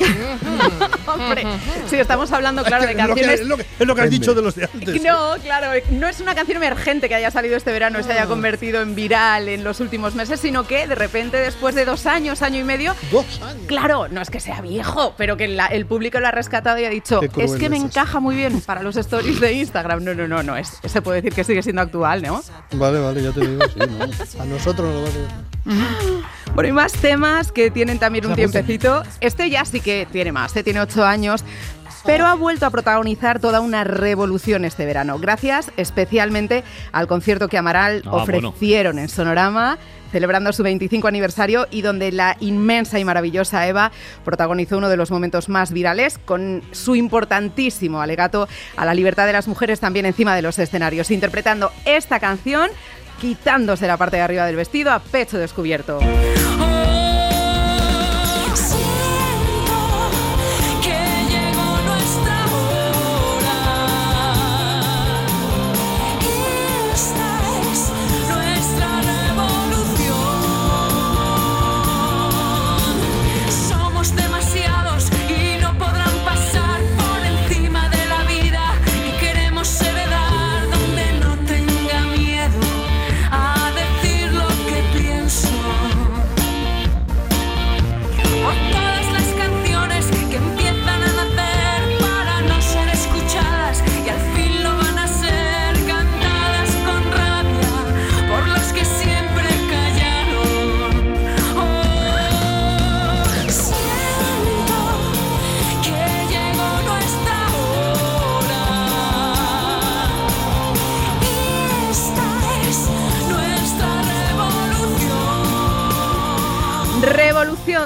Hombre, sí, estamos hablando, claro, de Es lo que- canciones. es lo que- es lo que has dicho de los de antes. No, claro, no es una canción emergente que haya salido este verano y se haya convertido en viral en los últimos meses, sino que de repente, después de dos años, año y medio. Dos años. Claro, no es que sea viejo, pero que la- el público lo ha rescatado y ha dicho: Es que me es eso". encaja muy bien para los stories de Instagram. No, no, no, no. Es, se puede decir que sigue siendo actual, ¿no? Vale, vale, ya te digo, sí, ¿no? A nosotros nos lo va a decir. Bueno, y más temas que tienen también un tiempecito. Este ya sí que tiene más, este tiene ocho años. Pero ha vuelto a protagonizar toda una revolución este verano, gracias especialmente al concierto que Amaral Ah, bueno. ofrecieron en Sonorama, celebrando su 25 aniversario y donde la inmensa y maravillosa Eva protagonizó uno de los momentos más virales con su importantísimo alegato a la libertad de las mujeres también encima de los escenarios, interpretando esta canción quitándose la parte de arriba del vestido a pecho descubierto.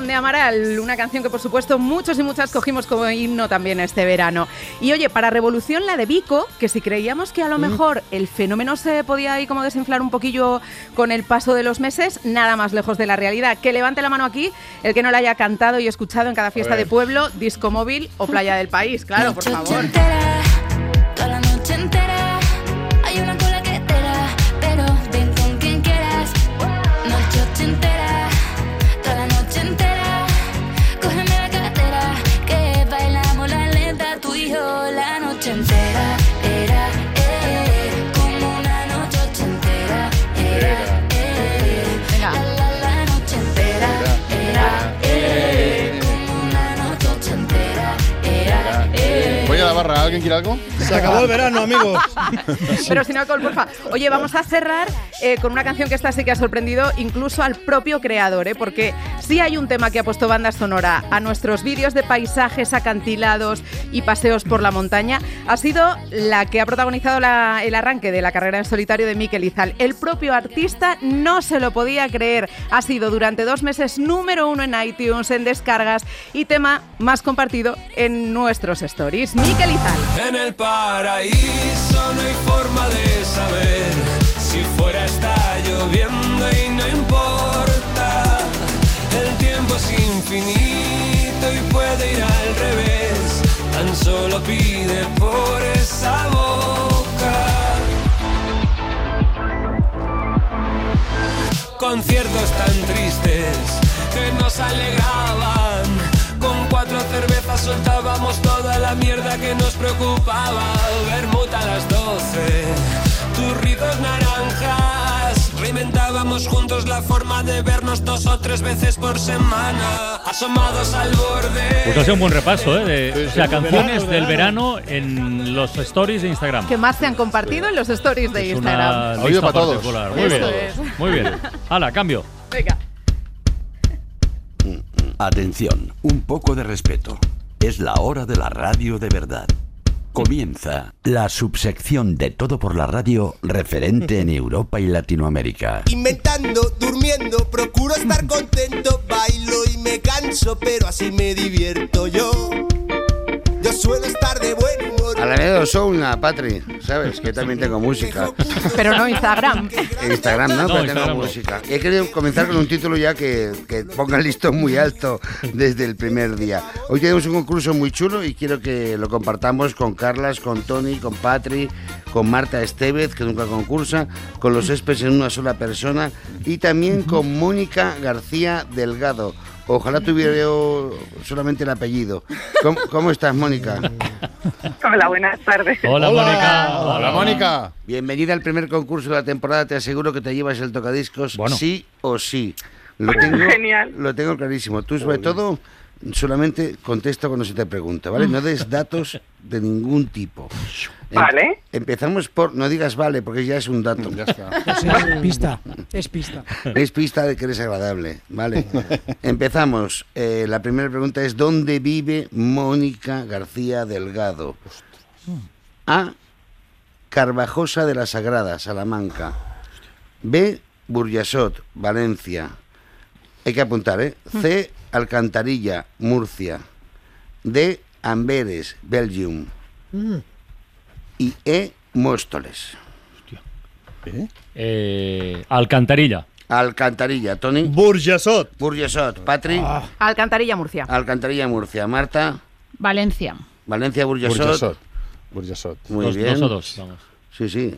De Amaral, una canción que por supuesto muchos y muchas cogimos como himno también este verano. Y oye, para Revolución la de Vico, que si creíamos que a lo mejor el fenómeno se podía ahí como desinflar un poquillo con el paso de los meses, nada más lejos de la realidad. Que levante la mano aquí el que no la haya cantado y escuchado en cada fiesta de pueblo, disco móvil o playa del país, claro, por favor. Era, Se acabó el verano, amigos. Pero sin alcohol, porfa. Oye, vamos a cerrar eh, con una canción que esta sí que ha sorprendido incluso al propio creador, ¿eh? porque sí hay un tema que ha puesto banda sonora a nuestros vídeos de paisajes acantilados y paseos por la montaña. Ha sido la que ha protagonizado la- el arranque de la carrera en solitario de Mikel Izal. El propio artista no se lo podía creer. Ha sido durante dos meses número uno en iTunes, en descargas y tema más compartido en nuestros stories. Mikel Izal. En el paraíso no hay forma de saber si fuera está lloviendo y no importa. El tiempo es infinito y puede ir al revés. Tan solo pide por esa boca. Conciertos tan tristes que nos alegraban. Soltábamos toda la mierda que nos preocupaba. Vermut a las doce, turritos naranjas. Reinventábamos juntos la forma de vernos dos o tres veces por semana. Asomados al borde. Pues ha sido un buen repaso, ¿eh? De, Sí, o sea, canciones Verano, del verano. en los stories de Instagram. que más se han compartido en los stories de Es Instagram. una lista particular. Muy bien. es. Muy bien. Hala, cambio. Venga. Atención, un poco de respeto. Es la hora de la radio de verdad. Comienza la subsección de Todo por la Radio referente en Europa y Latinoamérica. Inventando, durmiendo, procuro estar contento, bailo y me canso, pero así me divierto yo. Suelo estar de buen humor. A la vez soy una Patri, ¿sabes? Que también tengo música. Pero no Instagram. En Instagram, ¿no? No, Pero Instagram tengo no. música. He querido comenzar con un título ya que, que ponga el listón muy alto desde el primer día. Hoy tenemos un concurso muy chulo y quiero que lo compartamos con Carlas, con Tony, con Patri, con Marta Estevez, que nunca concursa, con los Espes en una sola persona y también con Mónica García Delgado. Ojalá tuviera yo solamente el apellido. ¿Cómo, cómo estás, Mónica? Hola, buenas tardes. Hola, Mónica. Hola, Mónica. Bienvenida al primer concurso de la temporada. Te aseguro que te llevas el tocadiscos sí o sí. Lo tengo, Genial. Lo tengo clarísimo. Tú, sobre todo, solamente contesta cuando se te pregunta, ¿vale? No des datos de ningún tipo. Em- Vale. Empezamos por. No digas vale, porque ya es un dato. Pues es pista, es pista. Es pista de que eres agradable, ¿vale? Empezamos. Eh, la primera pregunta es: ¿dónde vive Mónica García Delgado? A. Carvajosa de la Sagrada, Salamanca. B. Burjasot, Valencia. Hay que apuntar, ¿eh? C. Alcantarilla, Murcia. D. Amberes, Belgium. Y E. Móstoles. Eh, Alcantarilla. Alcantarilla, Tony. Burjasot. Burjasot. Patri. Alcantarilla, Murcia. Alcantarilla, Murcia. Marta. Valencia. Valencia, Burjasot. Burjasot. Burjasot. Muy Dos- bien. dos o dos, vamos. Sí, sí.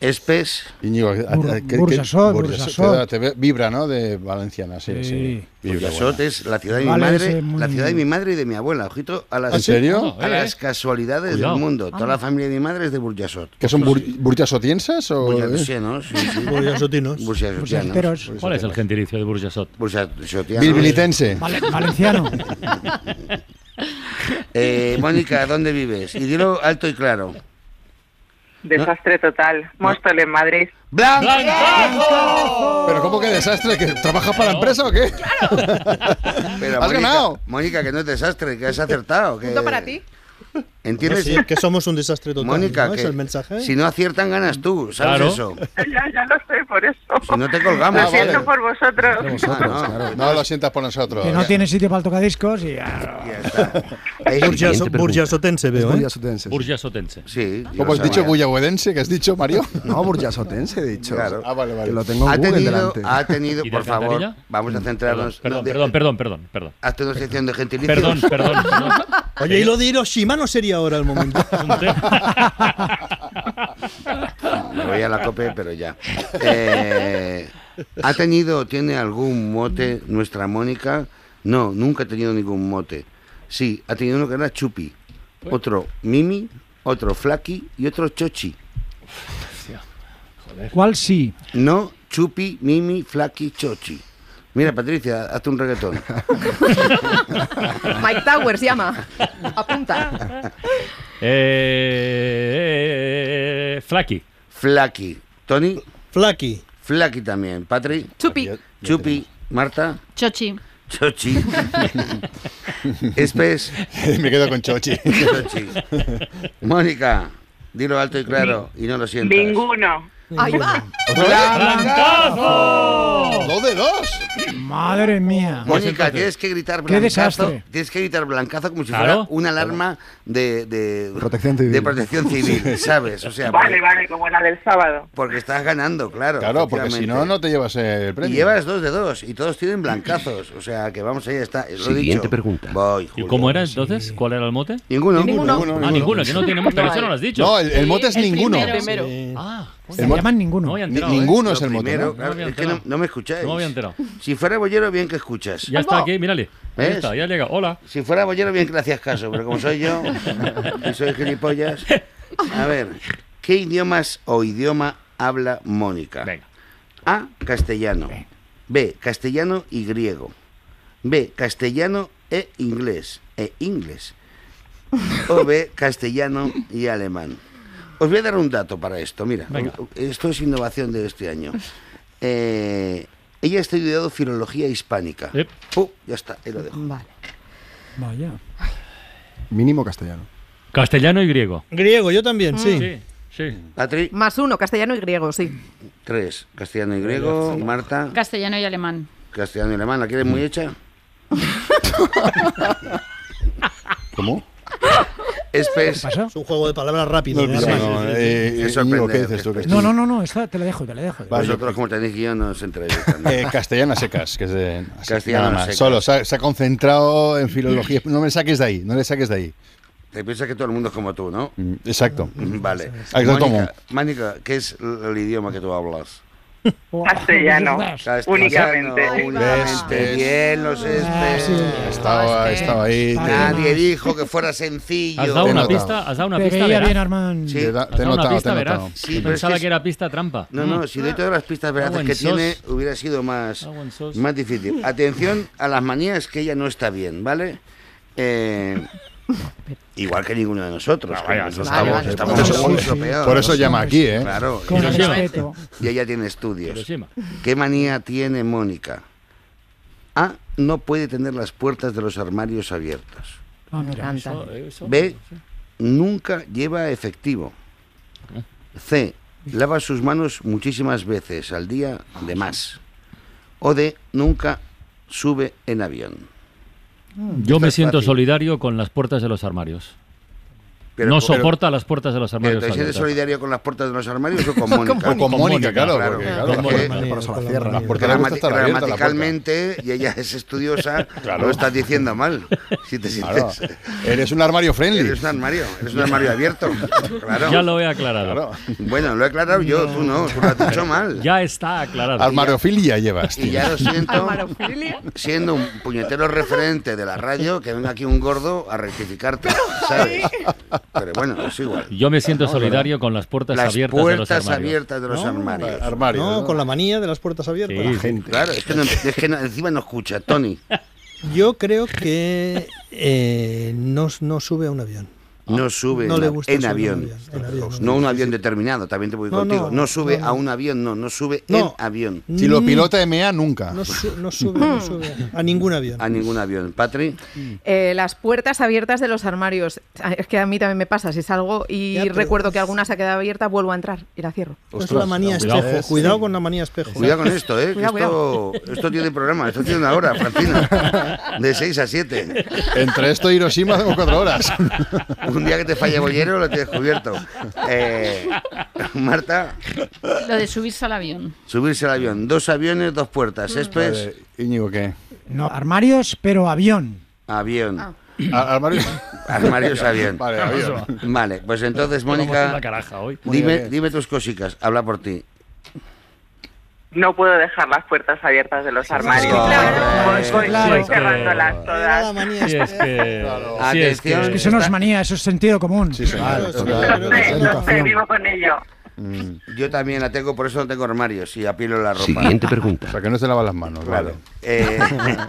Espes. Íñigo, Bur- ¿qué- qué- Burjasot, te vibra, ¿no? De valenciana, sí, sí. Sí. Burjasot es la ciudad de mi Vale, madre, la ciudad de mi madre y de mi abuela. Ojito a las, ¿En serio? a las casualidades Cuidado. del mundo. Toda la familia de mi madre es de Burjasot. ¿Que son bur- burjasotienses o...? Burjasotianos, sí, sí. Burjasotinos. Burjasotianos. Burjasoteros. ¿Cuál es el gentilicio de Burjasot? Burjasotianos. Bilbilitense. Vale- valenciano. Eh, Mónica, ¿dónde vives? Y dilo alto y claro. Desastre total. Móstoles, Madrid. ¡Blanco! ¿Pero cómo que desastre? ¿Que trabajas para la empresa o qué? Pero, ¡Has Mónica, ganado! Mónica, que no es desastre, que has acertado. Que... Punto para ti. ¿Entiendes? Sí, que somos un desastre total. Mónica, ¿no? que ¿Es el mensaje? si no aciertan, ganas tú, ¿sabes Claro. eso? Ya, ya lo sé, por eso. Si no te colgamos. Lo Ah, siento vale. por vosotros. Vosotros, Ah, no. claro. No lo sientas por nosotros. Que no tiene sitio para el tocadiscos y... Ya está. Eh, Burjaso- Burjasotense veo, ¿eh? Burjasotense. Burjasotense. Sí. ¿Cómo has dicho sabía. buyahuedense que has dicho, Mario? No, burjasotense, he dicho. Claro. Ah, vale, vale. Que lo tengo en Ha Google tenido, delante. ha tenido, ¿Y de por favor, vamos a centrarnos. Perdón, perdón, perdón, perdón, perdón, Hazte una sección de gentilicio. perdón, perdón, perdón. Oye, y lo de Hiroshima no sería ahora el momento. Me voy a la cope, pero ya. Eh, ¿Ha tenido, tiene algún mote nuestra Mónica? No, nunca ha tenido ningún mote. Sí, ha tenido uno que era Chupi, otro Mimi, otro Flaki y otro Chochi. ¿Cuál sí? No, Chupi, Mimi, Flaki, Chochi. Mira, Patricia, hazte un reggaetón. Mike Towers llama. Apunta. Eh, eh, Flaky. Flaky. Tony. Flaky. Flaky también. Patri. Chupi. Chupi. Marta. Chochi. Chochi. Espes. Me quedo con Chochi. Chochi. Mónica. Dilo alto y claro y no lo sientas. Ninguno. Ahí va. ¡Blancazo! ¡Dos de dos! Madre mía. Mónica, tienes que gritar Qué blancazo. desastre. Tienes que gritar blancazo como si Claro. fuera una alarma de, de, Protección civil. de protección civil, ¿sabes? O sea, Vale, porque, vale, como la del sábado. porque estás ganando, claro. Claro, porque si no, no te llevas el Y premio. llevas dos de dos y todos tienen blancazos. O sea, que vamos, ahí está. Lo he Siguiente dicho. pregunta. Voy, ¿Y cómo era entonces? ¿Cuál era el mote? Ninguno. Ninguno. Ah, ninguno, que no tiene mote, pero eso no lo has dicho. No, el, el mote es El ninguno. primero. Primero. Ah, Se llaman ninguno. no enterado. ¿eh? ninguno es el mote. primero, ¿no? claro, No es que no, me escucháis. No me había enterado. Si fuera bollero, bien que escuchas. Ya está aquí, mírale. Está, ya llega. Hola. Si fuera bollero, bien que le hacías caso, pero como soy yo, y soy gilipollas. A ver, ¿qué idiomas o idioma habla Mónica? Venga. A, castellano. B, castellano y griego. B, castellano e inglés. E inglés. O B, castellano y alemán. Os voy a dar un dato para esto. Mira, Venga. esto es innovación de este año. Eh, ella ha estudiado filología hispánica. Yep. Pu, ya está, ahí lo dejo. Vale. Vaya. Mínimo castellano. Castellano y griego. Griego, yo también, sí. Sí, sí. Patri, Más uno, castellano y griego, sí. tres. Castellano y griego. Marta, Castellano y alemán. castellano y alemán. ¿La quieres muy hecha? ¿Cómo? Pasó? Es un juego de palabras rápido. No, ¿eh? no, eh, sorprendente, ¿qué dices tú? Que No, no, no, no, esta te la dejo, te la dejo. Vale. Vosotros, como tenéis guion, no os enteráis. Eh, castellano a secas, que es de. así, Castellano nada a más. secas. Solo se ha, se ha concentrado en filología. No me saques de ahí, no le saques de ahí. Te piensas que todo el mundo es como tú, ¿no? Mm, Exacto. Vale. Mónica, Mónica, ¿qué es el idioma que tú hablas? Castellano. Castellano, Únicamente. Únicamente. ¿Ves? Bien, los Ah, espes. sí. Estaba, estaba ahí. Vale. Nadie dijo que fuera sencillo. Has dado Te una notado. pista, has dado una pista veía bien, Armand. Sí. Te, da- te dado notado, pista. Sí, es pensaba que era pista trampa. No, no, si doy todas las pistas veraces en que tiene, hubiera sido más, más difícil. Atención a las manías que ella no está bien, ¿vale? Eh, igual que ninguno de nosotros. Ah, que vaya, nosotros vale, estamos, vale. estamos Por eso- mucho peor. Por eso llama aquí, ¿eh? Claro. Con respeto. Y ella tiene estudios. Hiroshima. ¿Qué manía tiene Mónica? A. No puede tener las puertas de los armarios abiertas. Ah. B. Nunca lleva efectivo. C. Lava sus manos muchísimas veces al día de más. O D. Nunca sube en avión. Yo me siento solidario con las puertas de los armarios. Pero- no pero- soporta las puertas de los Pero armarios. ¿Te sientes abiertas. solidario con las puertas de los armarios o con Mónica? Con Con Mónica, Mónica, claro. claro. porque, claro, Mónica. porque- la Gramati- la gramaticalmente, y ella es estudiosa, Claro. lo estás diciendo mal. Si te Claro. sientes. Eres un armario friendly. Eres un armario, eres un armario abierto. Claro. Ya lo he aclarado. Claro. Bueno, lo he aclarado yo, tú no, tú lo has dicho mal. Ya está aclarado. Armariofilia llevas, Y tío. ya lo siento, siendo un puñetero referente de la radio, que venga aquí un gordo a rectificarte, ¿sabes? Pero bueno, es igual. Yo me siento solidario con las puertas Las abiertas de los puertas armarios. abiertas de los armarios. Armario. No, con la manía de las puertas abiertas. Sí, La gente. Claro, es que, no- es que no- encima no escucha, Tony. Yo creo que eh, no, no sube a un avión. No sube No en, le gusta en avión. en avión, en avión, No un avión determinado, también te voy No, contigo. No, no, sube no, a un avión, no, no sube No. en avión. Si lo pilota EMEA, nunca. No, su- no sube, no sube a ningún avión. A ningún avión. Patri, Eh, las puertas abiertas de los armarios. Ah, Es que a mí también me pasa. Si salgo y Ya, recuerdo que alguna se ha quedado abierta, vuelvo a entrar y la cierro. es la manía cuidado. espejo. Cuidado con la manía espejo. cuidado con esto, ¿eh? Cuidado, esto, esto tiene programa, esto tiene una hora, Francina. De 6 a 7. Entre esto y Hiroshima tengo cuatro horas. Un día que te falle bollero lo tienes cubierto. Eh, Marta, Lo de subirse al avión. subirse al avión. Dos aviones, dos puertas. Espes, Vale, Íñigo, ¿qué? No, armarios, pero avión. avión. Ah. Ar- Armario. Armarios, avión. Vale, avión. Vale, pues entonces, Mónica, dime, dime tus cosicas. Habla por ti. No puedo dejar las puertas abiertas de los armarios. Voy, cerrándolas todas. es que. Eso no es manía, eso es sentido común. Sí. Claro, claro. Sé, vivo con ello. Yo también la tengo, por eso no tengo armarios y apilo la ropa. Siguiente pregunta. O sea, que no se lava las manos. Claro. Claro. Eh,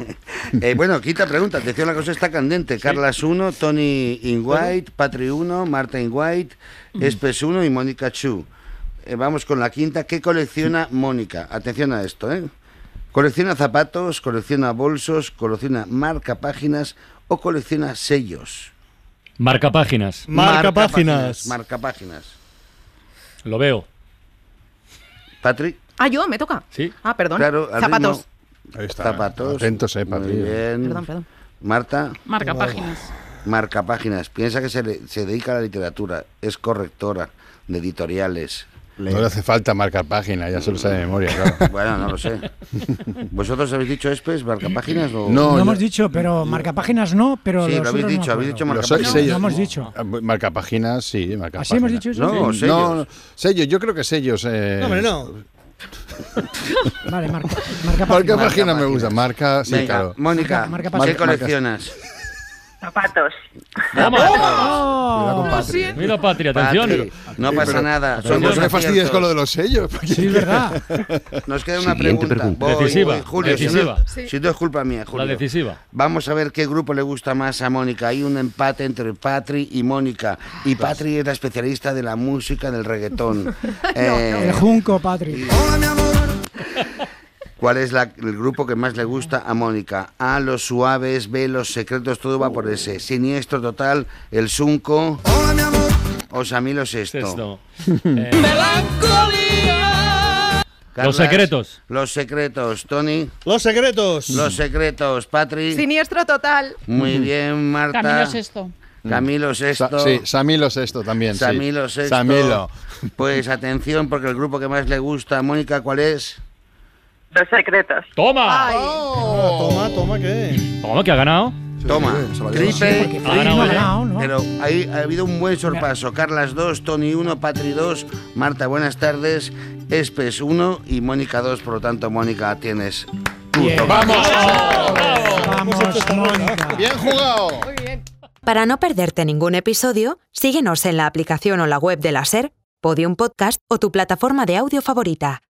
eh, bueno, quinta pregunta. Atención, la cosa está candente. Carlas 1, Tony in White, Patri 1, Marta in White, Espes 1 y Mónica Chu. Eh, vamos con la quinta. ¿Qué colecciona Mónica? Atención a esto, ¿eh? ¿Colecciona zapatos, colecciona bolsos, colecciona marca páginas o colecciona sellos? Marca páginas. Marca páginas. Lo veo. Patri. Ah, yo, me toca. Sí. Ah, perdón. Claro, Zapatos. Ahí está. Zapatos. Atentos, eh, Muy Patri. bien. Perdón, perdón. Marta. Marca páginas. Marca páginas. Piensa que se, le- se dedica a la literatura. Es correctora de editoriales. No le hace falta marcar página, ya se lo sabe de memoria, claro. Bueno, no lo sé. ¿Vosotros habéis dicho Espes, marca páginas o...? No, yo- hemos dicho, pero marcapáginas no, pero Sí, los lo habéis no dicho, me habéis dicho marca No, sellos. no hemos dicho. Ah, Marca páginas, sí, marca ¿Así hemos dicho eso? No, Sí. sellos. No, sellos, yo creo que sellos. Eh... No, hombre, no. Vale, marca, marca Marca páginas. página me gusta, marca, sí, Venga, claro. Mónica, Marca- marca ¿qué coleccionas? Zapatos. Cuidado con Patri. Mira, Patria, atención. Patri, no pasa pero- nada. Son no dos me fastidies con lo de los sellos. Sí, es verdad. Nos queda una Siguiente pregunta. pregunta. Voy, Decisiva, voy, Julio, si no- decisiva. Si no, es culpa mía, Julio. La decisiva. Vamos a ver qué grupo le gusta más a Mónica. Hay un empate entre Patri y Mónica. Y Patri es la especialista de la música del reggaetón. Eh, El Junco, Patri. ¿Cuál es la- el grupo que más le gusta a Mónica? A, los suaves, B, los secretos, todo va por ese. Siniestro total, el Sunco. O Samilo Sexto. Sexto. Eh, Carlas, Los secretos. Los secretos, Tony. Los secretos. Los secretos, Patri. Siniestro total. Muy bien, Marta. Camilo Sexto. Camilo Sa- Sexto. sí, Samilo Sexto también. sí. Samilo Sexto. Samilo. Pues atención, porque el grupo que más le gusta a Mónica, ¿cuál es? Los secretos. ¡Toma! Ay. Ah, toma, toma, ¿qué? ¿Cómo que ha ganado? Toma, triple, porque Ha ganado. Pero hay, ha habido un buen sorpaso. Carlas 2, Tony 1, Patri 2, Marta, buenas tardes, Espes 1 y Mónica 2. Por lo tanto, Mónica, tienes Bien. ¡Vamos! Vamos, Mónica. ¡Bien jugado! Para no perderte ningún episodio, síguenos en la aplicación o la web de la SER, Podium Podcast o tu plataforma de audio favorita.